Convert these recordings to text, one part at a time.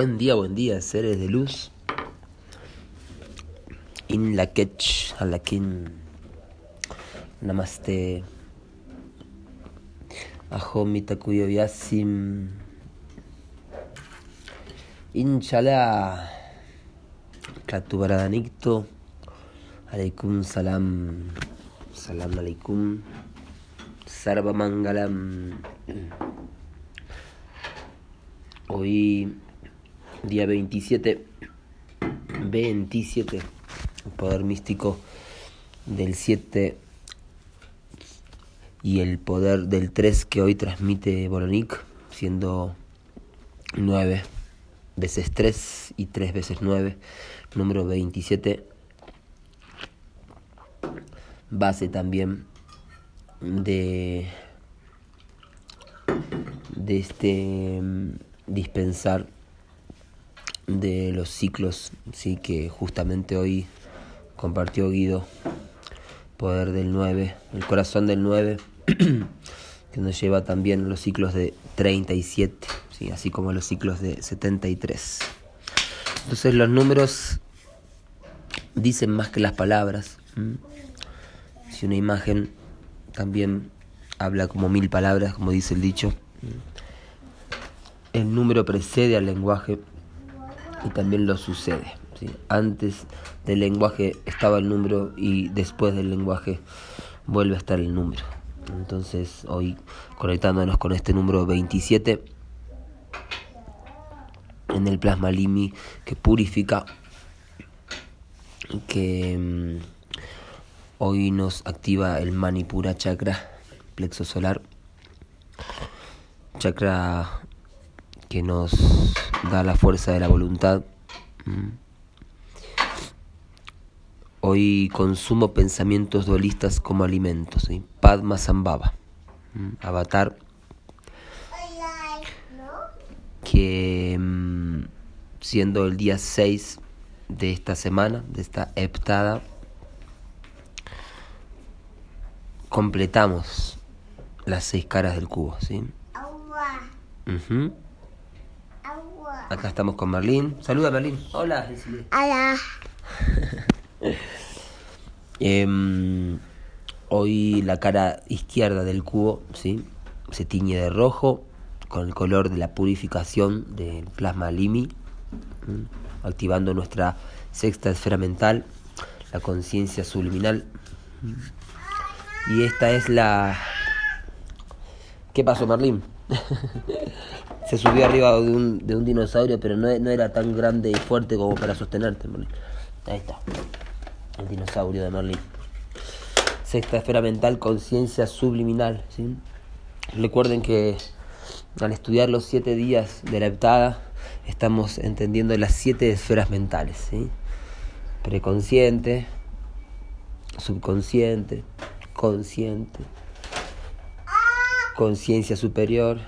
Buen día, buen día, seres de luz. In la ketch, alakin. Namaste. Ahomi takuyo yasim. Inchala. Klatubaradanicto. Aleikum salam. Salam aleikum. Sarva mangalam. Hoy, día 27, 27, el poder místico del 7 y el poder del 3 que hoy transmite Boronik, siendo 9 veces 3 y 3 veces 9, número 27, base también de, de este dispensar de los ciclos sí que justamente hoy compartió Guido. Poder del 9 el corazón del 9 que nos lleva también los ciclos de 37 ¿sí? así como los ciclos de 73 entonces los números dicen más que las palabras si una imagen también habla como mil palabras como dice el dicho el número precede al lenguaje y también lo sucede. ¿sí? Antes del lenguaje estaba el número y después del lenguaje vuelve a estar el número. Entonces hoy conectándonos con este número 27 en el plasma limi que purifica, que um, hoy nos activa el manipura chakra, plexo solar, chakra que nos da la fuerza de la voluntad. Hoy consumo pensamientos dualistas como alimentos. ¿sí? Padma Sambhava, avatar, que siendo el día 6 de esta semana, de esta heptada, completamos las seis caras del cubo. ¿sí? Uh Acá estamos con Merlín. Saluda, Merlín. Hola, Hola. eh, hoy la cara izquierda del cubo ¿sí? se tiñe de rojo con el color de la purificación del plasma limi, ¿sí? activando nuestra sexta esfera mental, la conciencia subliminal. Y esta es la... ¿Qué pasó, Merlín? se subió arriba de un, de un dinosaurio, pero no, no, era tan grande y fuerte como para sostenerte, Merlin. Ahí está, el dinosaurio de Merlin. Sexta esfera mental, conciencia subliminal. Recuerden que al estudiar los siete días de la heptada, estamos entendiendo las siete esferas mentales. ¿sí? Preconsciente, subconsciente, consciente, conciencia superior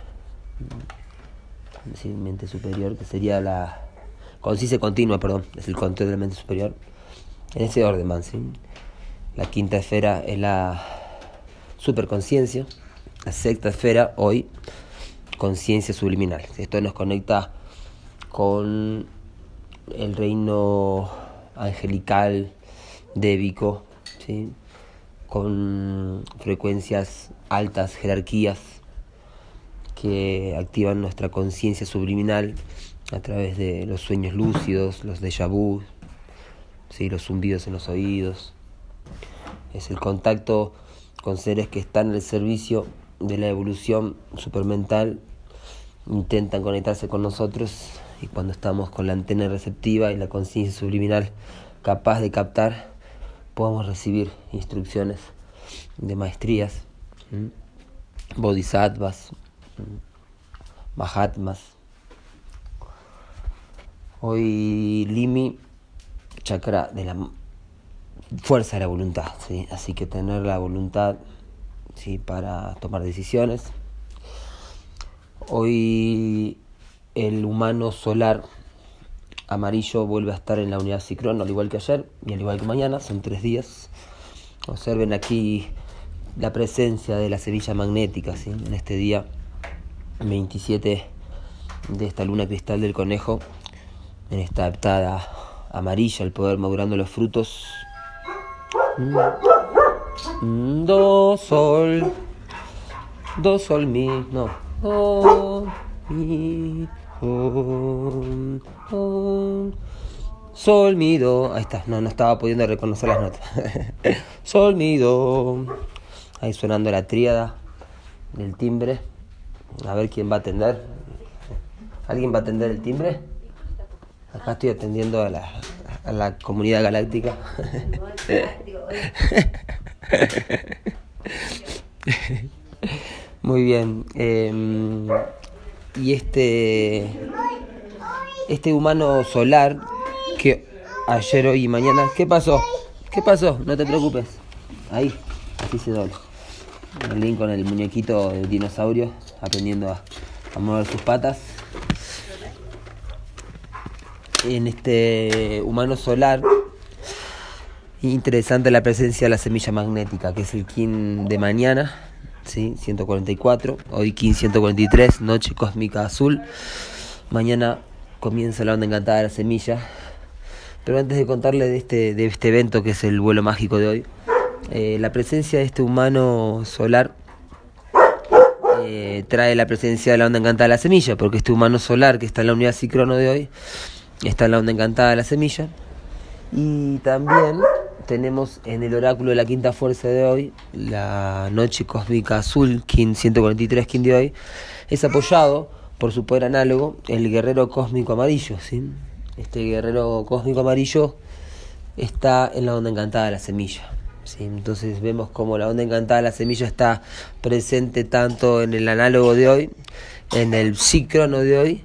mente superior, que sería la conciencia continua, perdón, es el control de la mente superior. En ese orden, man, ¿sí? La quinta esfera es la superconciencia, la sexta esfera hoy conciencia subliminal. Esto nos conecta con el reino angelical, débico, ¿sí? Con frecuencias altas, jerarquías que activan nuestra conciencia subliminal a través de los sueños lúcidos, los déjà vu, ¿sí? los zumbidos en los oídos. Es el contacto con seres que están al servicio de la evolución supermental, intentan conectarse con nosotros y cuando estamos con la antena receptiva y la conciencia subliminal capaz de captar, podemos recibir instrucciones de maestrías, bodhisattvas, Mahatmas. Hoy Limi, chakra de la fuerza de la voluntad, ¿sí? así que tener la voluntad ¿sí? para tomar decisiones. Hoy el humano solar amarillo vuelve a estar en la unidad ciclón, al igual que ayer y al igual que mañana, son tres días. Observen aquí la presencia de la sevilla magnética en este día 27 de esta luna cristal del conejo en esta aptada amarilla, el poder madurando los frutos. Mm, do, sol, do, sol, mi, no, do, mi, sol, mi, do, ahí está, no, no estaba pudiendo reconocer las notas. sol, mi, do, ahí sonando la tríada del timbre, a ver quién va a atender. ¿Alguien va a atender el timbre? Acá estoy atendiendo a la, a la comunidad galáctica. Muy bien. Em, y este, este humano solar que ayer, hoy y mañana... ¿Qué pasó? ¿Qué pasó? No te preocupes. Ahí, así se dobla. El link con el muñequito del dinosaurio aprendiendo a, a mover sus patas en este humano solar. Interesante la presencia de la semilla magnética, que es el Kin de mañana, ¿sí? 144, hoy Kin 143, noche cósmica azul. Mañana comienza la onda encantada de la semilla. Pero antes de contarle de este, de este evento que es el vuelo mágico de hoy, eh, la presencia de este humano solar eh, trae la presencia de la onda encantada de la semilla, porque este humano solar que está en la unidad cicrono de hoy Está la onda encantada de la semilla. Y también tenemos en el oráculo de la quinta fuerza de hoy, la noche cósmica azul, Kin 143, Kin de hoy, es apoyado por su poder análogo, el guerrero cósmico amarillo. ¿sí? Este guerrero cósmico amarillo está en la onda encantada de la semilla. ¿sí? Entonces vemos como la onda encantada de la semilla está presente tanto en el análogo de hoy, en el síncrono de hoy,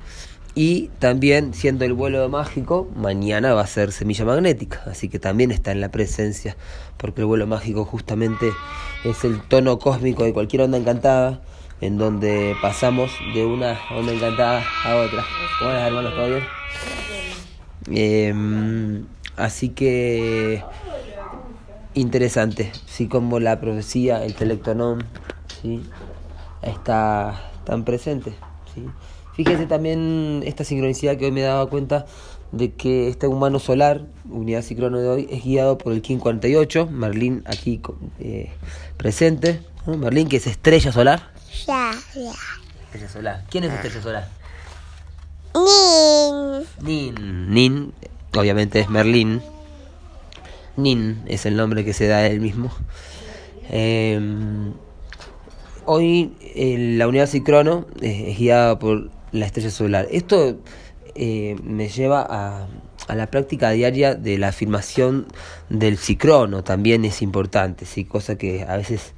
y también, siendo el vuelo mágico, mañana va a ser semilla magnética, así que también está en la presencia, porque el vuelo mágico justamente es el tono cósmico de cualquier onda encantada, en donde pasamos de una onda encantada a otra. ¿Cómo hermanos? ¿Todo bien? Em, así que interesante, sí, como la profecía, el telectonón, sí, está tan presente, sí. Fíjense también esta sincronicidad que hoy me daba cuenta de que este humano solar, unidad ciclono de hoy, es guiado por el King 48, Merlín aquí eh, presente. Merlín, que es estrella solar. Ya, ya. Estrella solar. ¿Quién es estrella solar? Nin. Nin. Nin, obviamente es Merlín. Nin es el nombre que se da a él mismo. Em, hoy eh, la unidad ciclono eh, es guiada por la estrella solar. Esto eh, me lleva a, a, la práctica diaria de la afirmación del cicrono, también es importante, ¿sí? cosa que a veces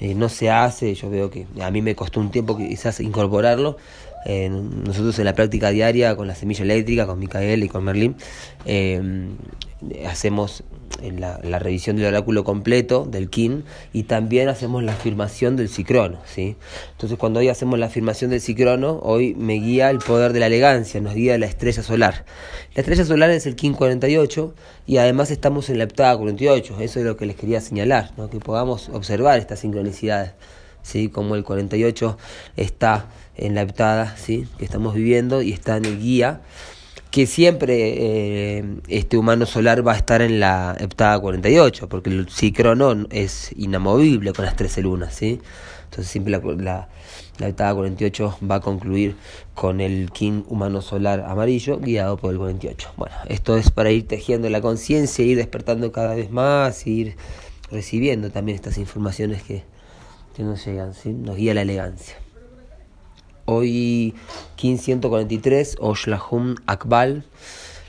eh, no se hace, yo veo que a mí me costó un tiempo quizás incorporarlo. Eh, nosotros en la práctica diaria con la semilla eléctrica, con Micael y con Merlín, hacemos la, la, revisión del oráculo completo del KIN y también hacemos la afirmación del cicrono. ¿sí? Entonces cuando hoy hacemos la afirmación del cicrono, hoy me guía el poder de la elegancia, nos guía la estrella solar. La estrella solar es el KIN 48 y además estamos en la heptada 48, eso es lo que les quería señalar, que podamos observar estas sincronicidades. ¿sí? como el 48 está en la heptada ¿sí? que estamos viviendo y está en el guía que siempre eh, este humano solar va a estar en la heptada 48, porque el cicrono es inamovible con las 13 lunas, ¿sí? Entonces siempre la, la, la heptada 48 va a concluir con el kin humano solar amarillo guiado por el 48. Bueno, esto es para ir tejiendo la conciencia, ir despertando cada vez más, ir recibiendo también estas informaciones que, que nos llegan, ¿sí? Nos guía la elegancia. Hoy 1543, Oshlahum Akbal,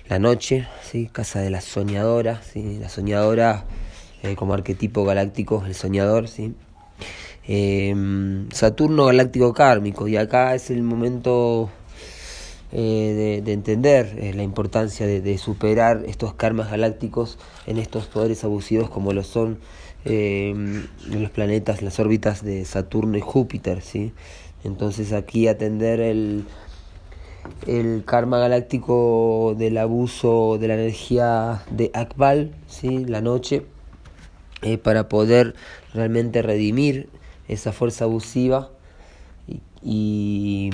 la noche, ¿sí? casa de la soñadora, ¿sí? la soñadora eh, como arquetipo galáctico, el soñador, ¿sí? Em, Saturno galáctico kármico, y acá es el momento eh, de, entender eh, la importancia de, de, superar estos karmas galácticos en estos poderes abusivos como lo son em, los planetas, las órbitas de Saturno y Júpiter, ¿sí? Entonces aquí atender el, el karma galáctico del abuso de la energía de Akbal, ¿sí? la noche, eh, para poder realmente redimir esa fuerza abusiva y,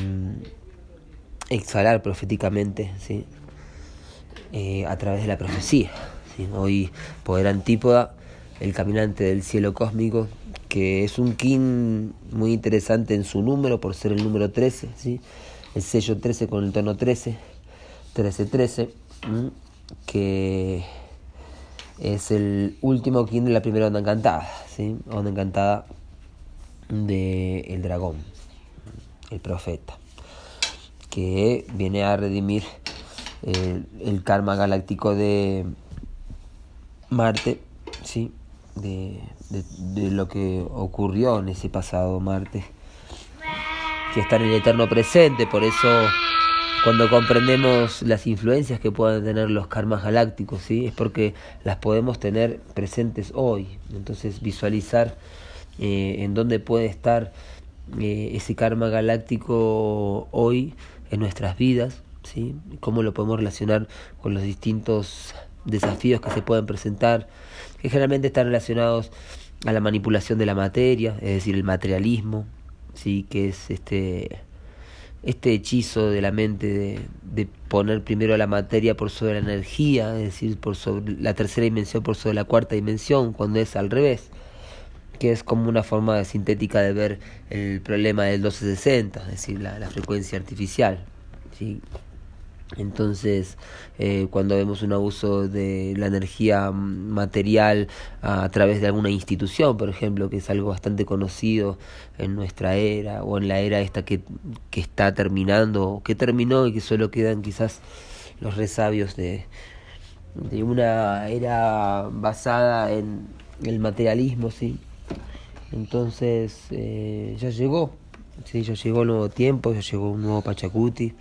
exhalar proféticamente, ¿sí? Eh, a través de la profecía. ¿sí? Hoy, Poder Antípoda, el caminante del cielo cósmico, que es un kin muy interesante en su número, por ser el número 13, ¿sí? el sello 13 con el tono 13, 13-13, que es el último kin de la primera onda encantada, ¿sí? onda encantada de el dragón, el profeta, que viene a redimir el, karma galáctico de Marte, ¿sí? De, de, lo que ocurrió en ese pasado Marte, que está en el eterno presente, por eso cuando comprendemos las influencias que puedan tener los karmas galácticos, ¿sí? es porque las podemos tener presentes hoy. Entonces visualizar eh, en dónde puede estar eh, ese karma galáctico hoy en nuestras vidas, ¿sí? cómo lo podemos relacionar con los distintos desafíos que se pueden presentar, que generalmente están relacionados a la manipulación de la materia, es decir, el materialismo, ¿sí? que es este, este hechizo de la mente de, de poner primero la materia por sobre la energía, es decir, por sobre la tercera dimensión por sobre la cuarta dimensión, cuando es al revés que es como una forma sintética de ver el problema del 1260, es decir, la, la frecuencia artificial. ¿sí? Entonces, eh, cuando vemos un abuso de la energía material a, través de alguna institución, por ejemplo, que es algo bastante conocido en nuestra era o en la era esta que, que está terminando o que terminó y que solo quedan quizás los resabios de, de una era basada en el materialismo, sí, entonces eh, ya llegó, sí, ya llegó un nuevo tiempo, ya llegó un nuevo Pachacuti,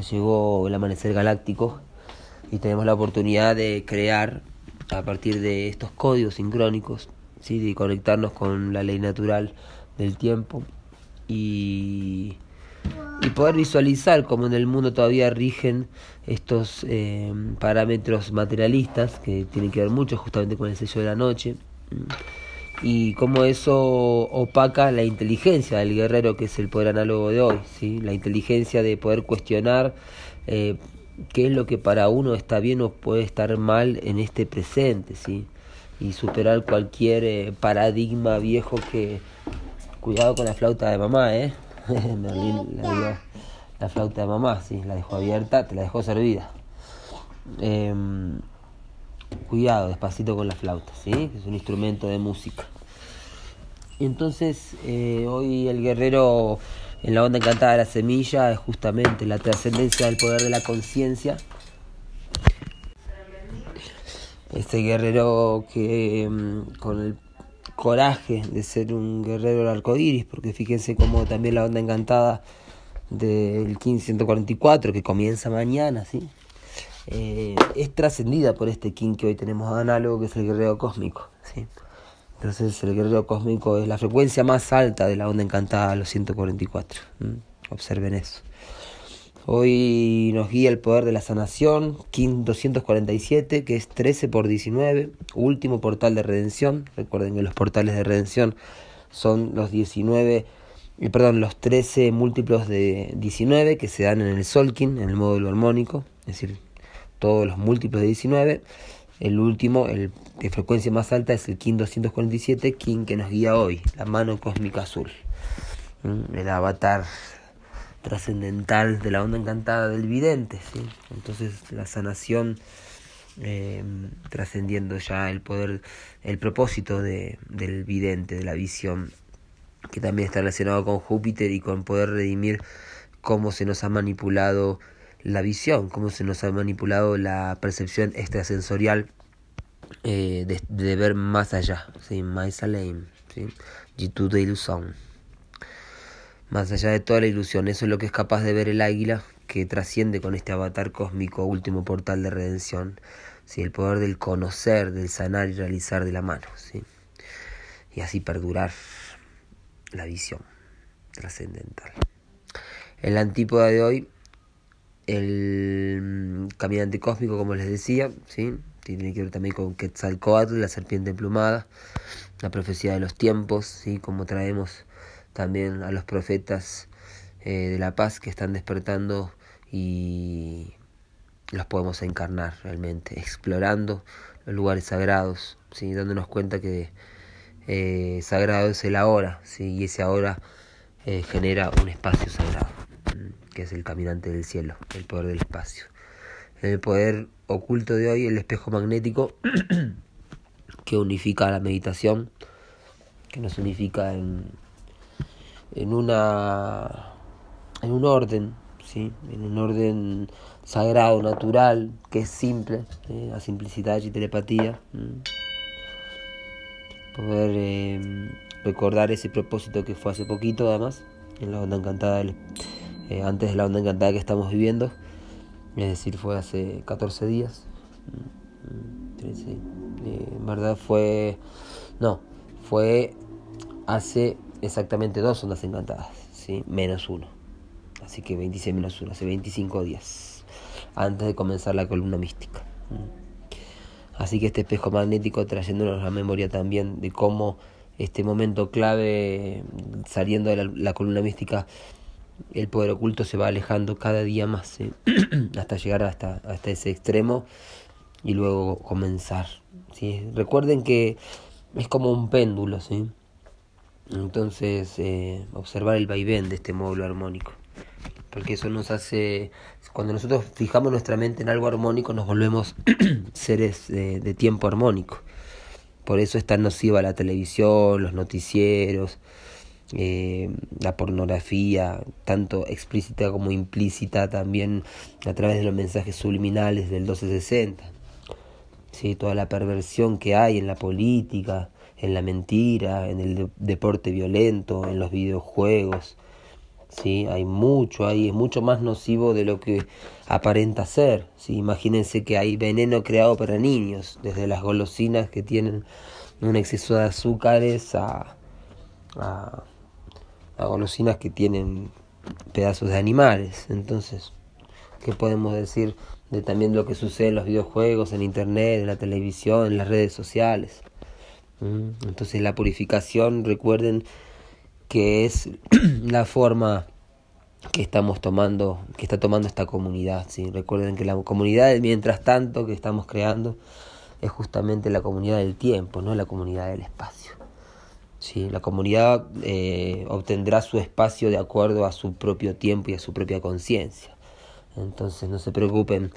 llegó el amanecer galáctico y tenemos la oportunidad de crear a partir de estos códigos sincrónicos, ¿sí? de conectarnos con la ley natural del tiempo y, y poder visualizar cómo en el mundo todavía rigen estos eh, parámetros materialistas que tienen que ver mucho justamente con el sello de la noche y cómo eso opaca la inteligencia del guerrero que es el poder análogo de hoy, ¿sí? la inteligencia de poder cuestionar eh, qué es lo que para uno está bien o puede estar mal en este presente, ¿sí? y superar cualquier eh, paradigma viejo que... Cuidado con la flauta de mamá, ¿eh? la, la, flauta de mamá, sí, la dejó abierta, te la dejó servida. Eh, cuidado, despacito con la flauta, ¿sí? es un instrumento de música. Entonces, eh, hoy el guerrero en la onda encantada de la semilla es justamente la trascendencia del poder de la conciencia. Este guerrero que mm, con el coraje de ser un guerrero del arco iris, porque fíjense cómo también la onda encantada del 1544 que comienza mañana, ¿sí? Eh, es trascendida por este King que hoy tenemos análogo, que es el guerrero cósmico. ¿sí? Entonces el guerrero cósmico es la frecuencia más alta de la onda encantada los 144. Observen eso. Hoy nos guía el poder de la sanación, King 247, que es 13 por 19, último portal de redención. Recuerden que los portales de redención son los 19, eh, perdón, los 13 múltiplos de 19 que se dan en el Solkin, en el módulo armónico, es decir, todos los múltiplos de 19. El último, el de frecuencia más alta, es el King 247, King que nos guía hoy, la mano cósmica azul. Mm, el avatar trascendental de la onda encantada del vidente. ¿sí? Entonces la sanación em, trascendiendo ya el poder, el propósito de, del vidente, de la visión, que también está relacionado con Júpiter y con poder redimir cómo se nos ha manipulado la visión, cómo se nos ha manipulado la percepción extrasensorial eh, de, ver más allá, ¿sí? más allá, ¿sí? de ilusión. Más allá de toda la ilusión, eso es lo que es capaz de ver el águila que trasciende con este avatar cósmico, último portal de redención, ¿sí? el poder del conocer, del sanar y realizar de la mano, ¿sí? y así perdurar la visión trascendental. En la antípoda de hoy el mm, caminante cósmico, como les decía, ¿sí? tiene que ver también con Quetzalcoatl, la serpiente emplumada, la profecía de los tiempos, ¿sí? como traemos también a los profetas eh, de la paz que están despertando y los podemos encarnar realmente, explorando los lugares sagrados, ¿sí? dándonos cuenta que eh, sagrado es el ahora, ¿sí? y ese ahora eh, genera un espacio sagrado, que es el caminante del cielo, el poder del espacio. El poder oculto de hoy, el espejo magnético, que unifica la meditación, que nos unifica en, en una en un orden, ¿sí? en un orden sagrado, natural, que es simple, la simplicidad y telepatía. Poder eh, recordar ese propósito que fue hace poquito, además, en la onda encantada, eh, antes de la onda encantada que estamos viviendo, es decir, fue hace 14 días. Eh, en verdad fue, no, fue hace exactamente dos ondas encantadas, ¿sí? menos uno. Así que 26 menos 1, hace 25 días, antes de comenzar la columna mística. Mm. Así que este espejo magnético trayéndonos la memoria también de cómo este momento clave, saliendo de la, columna mística, el poder oculto se va alejando cada día más, hasta llegar hasta, hasta ese extremo y luego comenzar. ¿sí? Recuerden que es como un péndulo, ¿sí? Entonces, eh, observar el vaivén de este módulo armónico porque eso nos hace, cuando nosotros fijamos nuestra mente en algo armónico, nos volvemos seres de, tiempo armónico. Por eso es tan nociva la televisión, los noticieros, eh, la pornografía, tanto explícita como implícita, también a través de los mensajes subliminales del 1260. ¿Sí? Toda la perversión que hay en la política, en la mentira, en el deporte violento, en los videojuegos, ¿sí? Hay mucho ahí, es mucho más nocivo de lo que aparenta ser, ¿sí? Imagínense que hay veneno creado para niños, desde las golosinas que tienen un exceso de azúcares a, a, golosinas que tienen pedazos de animales. Entonces, ¿qué podemos decir de también lo que sucede en los videojuegos, en internet, en la televisión, en las redes sociales? ¿Mm? Entonces la purificación, recuerden, que es la forma que estamos tomando, que está tomando esta comunidad. ¿sí? Recuerden que la comunidad, mientras tanto, que estamos creando, es justamente la comunidad del tiempo, no la comunidad del espacio. ¿Sí? La comunidad eh, obtendrá su espacio de acuerdo a su propio tiempo y a su propia conciencia. Entonces no se preocupen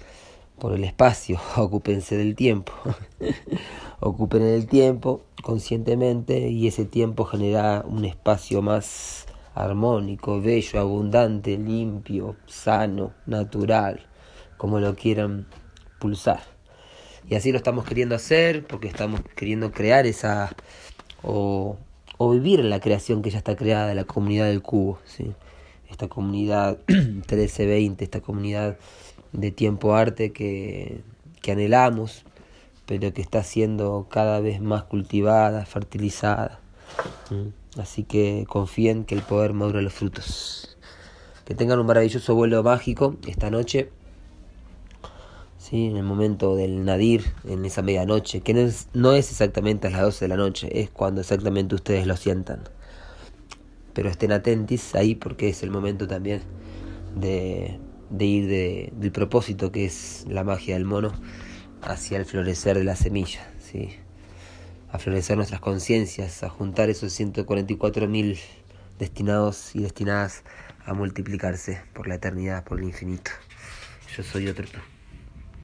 por el espacio, ocúpense del tiempo. Ocupen el tiempo conscientemente y ese tiempo genera un espacio más armónico, bello, abundante, limpio, sano, natural, como lo quieran pulsar. Y así lo estamos queriendo hacer porque estamos queriendo crear esa o, o vivir en la creación que ya está creada de la comunidad del cubo, ¿sí? esta comunidad 1320, esta comunidad de tiempo arte que, que anhelamos, pero que está siendo cada vez más cultivada, fertilizada. Así que confíen que el poder madura los frutos. Que tengan un maravilloso vuelo mágico esta noche. ¿Sí? En el momento del nadir, en esa medianoche, que no es, no es exactamente a las 12 de la noche, es cuando exactamente ustedes lo sientan. Pero estén atentos ahí porque es el momento también de, de ir de, del propósito que es la magia del mono hacia el florecer de la semilla, ¿sí? a florecer nuestras conciencias, a juntar esos 144.000 destinados y destinadas a multiplicarse por la eternidad, por el infinito. Yo soy otro tú.